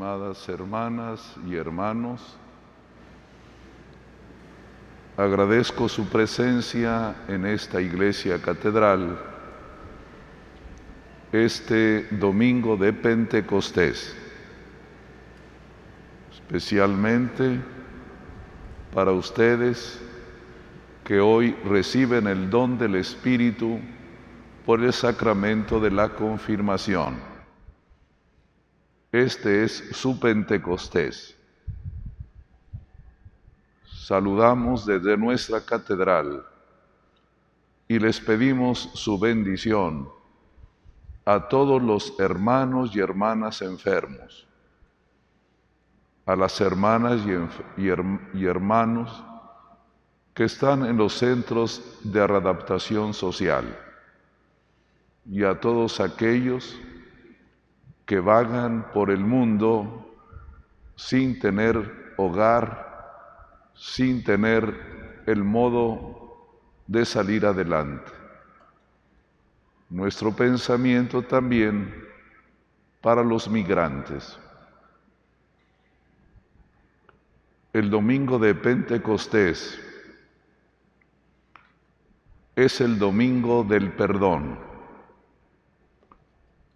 estimadas hermanas y hermanos, agradezco su presencia en esta iglesia catedral este domingo de Pentecostés, especialmente para ustedes que hoy reciben el don del Espíritu por el sacramento de la confirmación. Este es su Pentecostés. Saludamos desde nuestra catedral y les pedimos su bendición a todos los hermanos y hermanas enfermos, a las hermanas y, hermanos que están en los centros de readaptación social y a todos aquellos que vagan por el mundo sin tener hogar, sin tener el modo de salir adelante. Nuestro pensamiento también para los migrantes. El domingo de Pentecostés es el domingo del perdón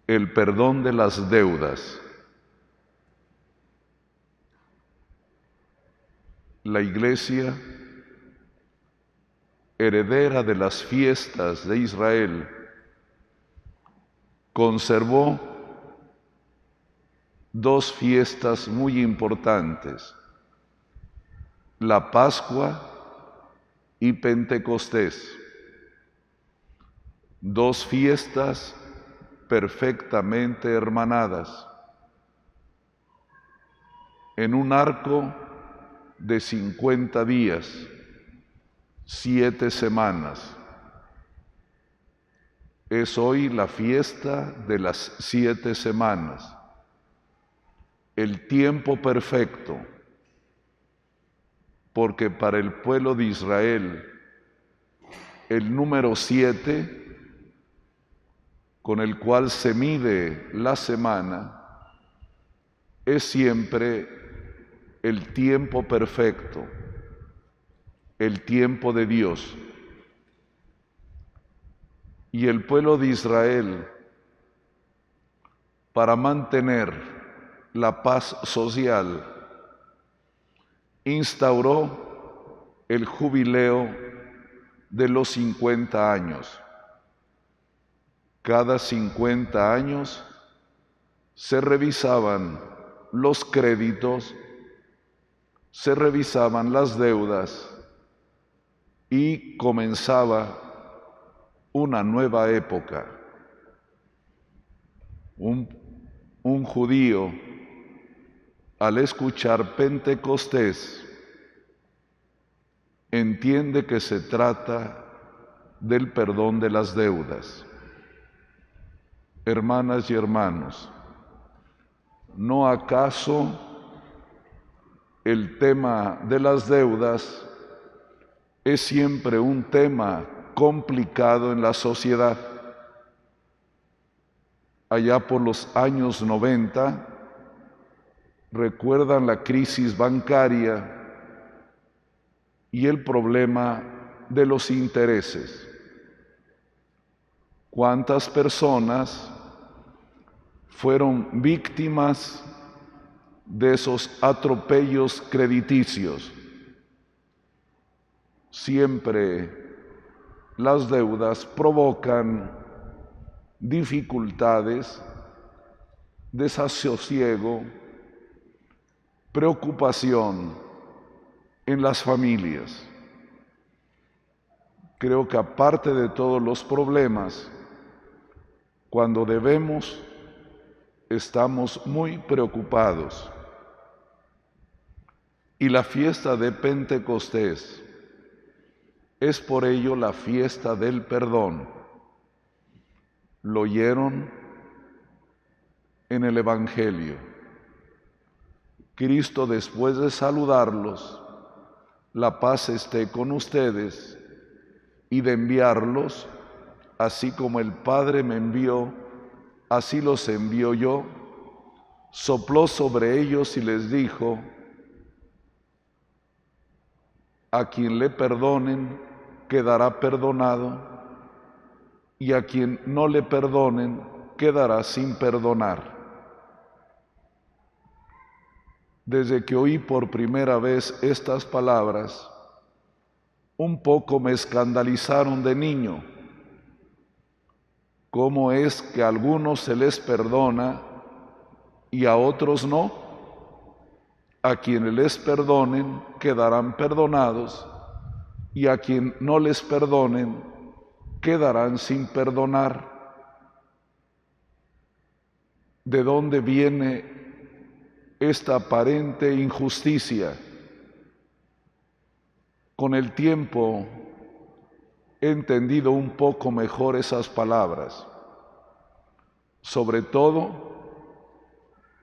el perdón de las deudas. La iglesia, heredera de las fiestas de Israel, conservó dos fiestas muy importantes, la Pascua y Pentecostés, dos fiestas perfectamente hermanadas en un arco de 50 días, siete semanas. Es hoy la fiesta de las siete semanas, el tiempo perfecto, porque para el pueblo de Israel el número siete con el cual se mide la semana es siempre el tiempo perfecto, el tiempo de Dios. Y el pueblo de Israel, para mantener la paz social, instauró el jubileo de los 50 años cada 50 años se revisaban los créditos, se revisaban las deudas y comenzaba una nueva época. Un, un judío, al escuchar Pentecostés, entiende que se trata del perdón de las deudas hermanas y hermanos, ¿no acaso el tema de las deudas es siempre un tema complicado en la sociedad? Allá por los años 90, recuerdan la crisis bancaria y el problema de los intereses. ¿Cuántas personas fueron víctimas de esos atropellos crediticios. Siempre las deudas provocan dificultades, desasosiego, preocupación en las familias. Creo que aparte de todos los problemas, cuando debemos estamos muy preocupados. Y la fiesta de Pentecostés es por ello la fiesta del perdón. Lo oyeron en el Evangelio. Cristo después de saludarlos, la paz esté con ustedes y de enviarlos, así como el Padre me envió, así los envío yo, sopló sobre ellos y les dijo, a quien le perdonen quedará perdonado y a quien no le perdonen quedará sin perdonar. Desde que oí por primera vez estas palabras, un poco me escandalizaron de niño. ¿Cómo es que a algunos se les perdona y a otros no. A quienes les perdonen quedarán perdonados y a quien no les perdonen quedarán sin perdonar. ¿De dónde viene esta aparente injusticia? Con el tiempo entendido un poco mejor esas palabras, sobre todo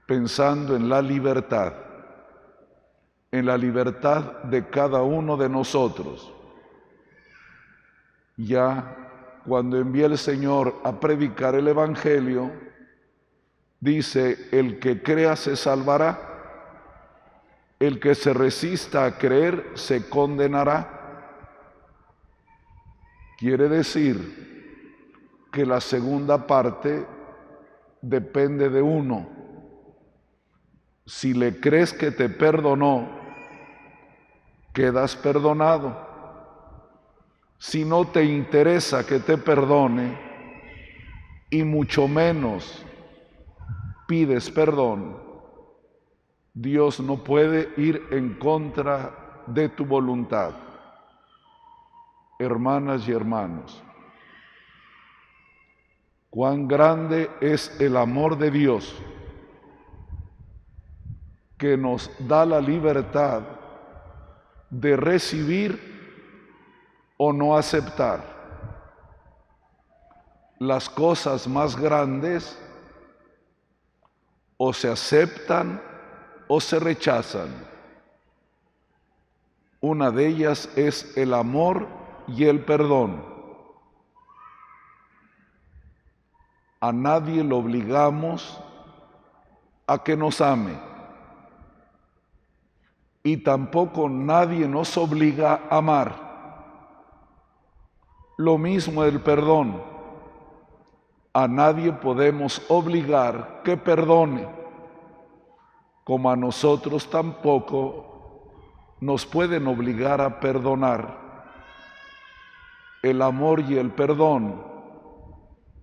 pensando en la libertad, en la libertad de cada uno de nosotros. Ya cuando envía el Señor a predicar el Evangelio, dice, el que crea se salvará, el que se resista a creer se condenará. Quiere decir que la segunda parte depende de uno si le crees que te perdonó, quedas perdonado. Si no te interesa que te perdone, y mucho menos pides perdón, Dios no puede ir en contra de tu voluntad. Hermanas y hermanos, cuán grande es el amor de Dios que nos da la libertad de recibir o no aceptar. Las cosas más grandes o se aceptan o se rechazan. Una de ellas es el amor y el perdón. A nadie lo obligamos a que nos ame y tampoco nadie nos obliga a amar. Lo mismo el perdón. A nadie podemos obligar que perdone, como a nosotros tampoco nos pueden obligar a perdonar. El amor y el perdón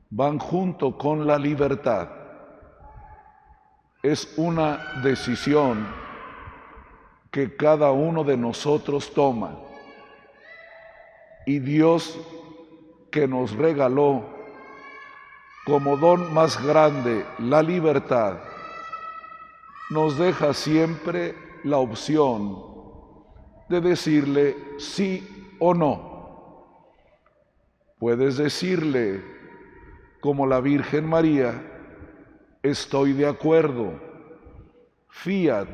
van junto con la libertad. Es una decisión que cada uno de nosotros toma. Y Dios que nos regaló como don más grande la libertad, nos deja siempre la opción de decirle sí o no. Puedes decirle, como la Virgen María, estoy de acuerdo, fiat,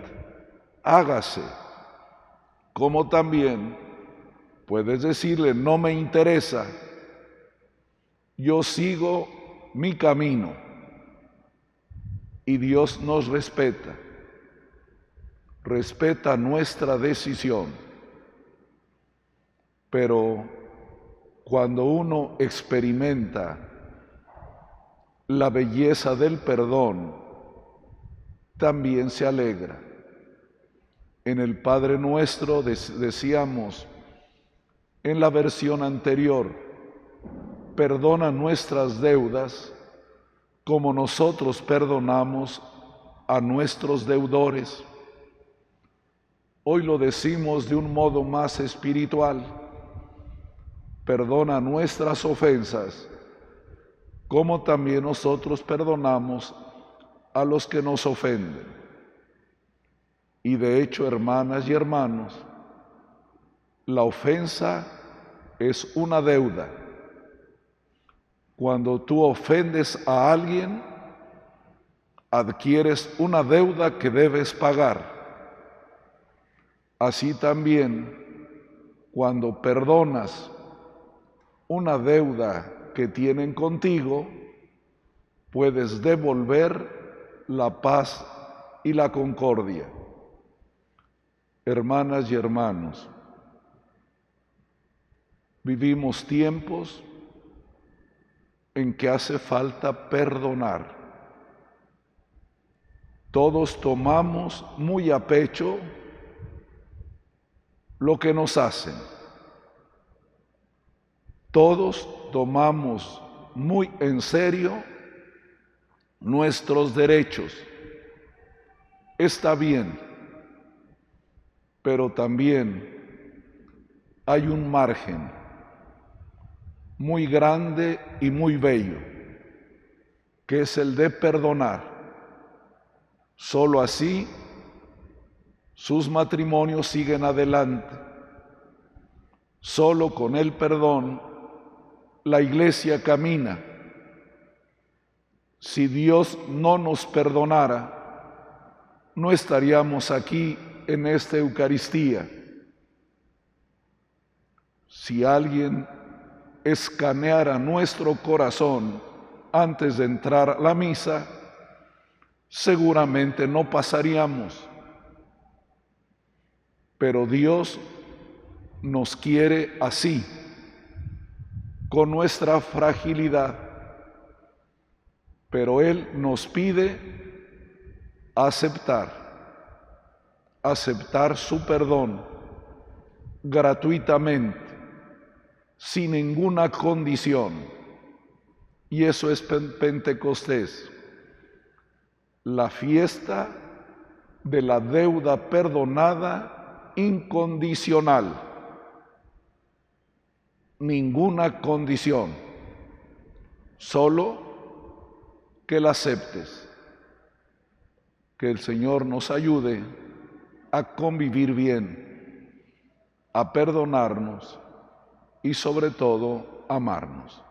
hágase. Como también puedes decirle, no me interesa, yo sigo mi camino. Y Dios nos respeta, respeta nuestra decisión. Pero cuando uno experimenta la belleza del perdón, también se alegra. En el Padre Nuestro decíamos en la versión anterior, perdona nuestras deudas como nosotros perdonamos a nuestros deudores. Hoy lo decimos de un modo más espiritual. Perdona nuestras ofensas, como también nosotros perdonamos a los que nos ofenden. Y de hecho, hermanas y hermanos, la ofensa es una deuda. Cuando tú ofendes a alguien, adquieres una deuda que debes pagar. Así también, cuando perdonas una deuda que tienen contigo, puedes devolver la paz y la concordia. Hermanas y hermanos, vivimos tiempos en que hace falta perdonar. Todos tomamos muy a pecho lo que nos hacen. Todos tomamos muy en serio nuestros derechos. Está bien, pero también hay un margen muy grande y muy bello, que es el de perdonar. Solo así sus matrimonios siguen adelante. Solo con el perdón la iglesia camina. Si Dios no nos perdonara, no estaríamos aquí en esta Eucaristía. Si alguien escaneara nuestro corazón antes de entrar a la misa, seguramente no pasaríamos. Pero Dios nos quiere así, con nuestra fragilidad. Pero Él nos pide aceptar, aceptar su perdón gratuitamente sin ninguna condición. Y eso es Pentecostés, la fiesta de la deuda perdonada incondicional. Ninguna condición, solo que la aceptes. Que el Señor nos ayude a convivir bien, a perdonarnos y sobre todo amarnos.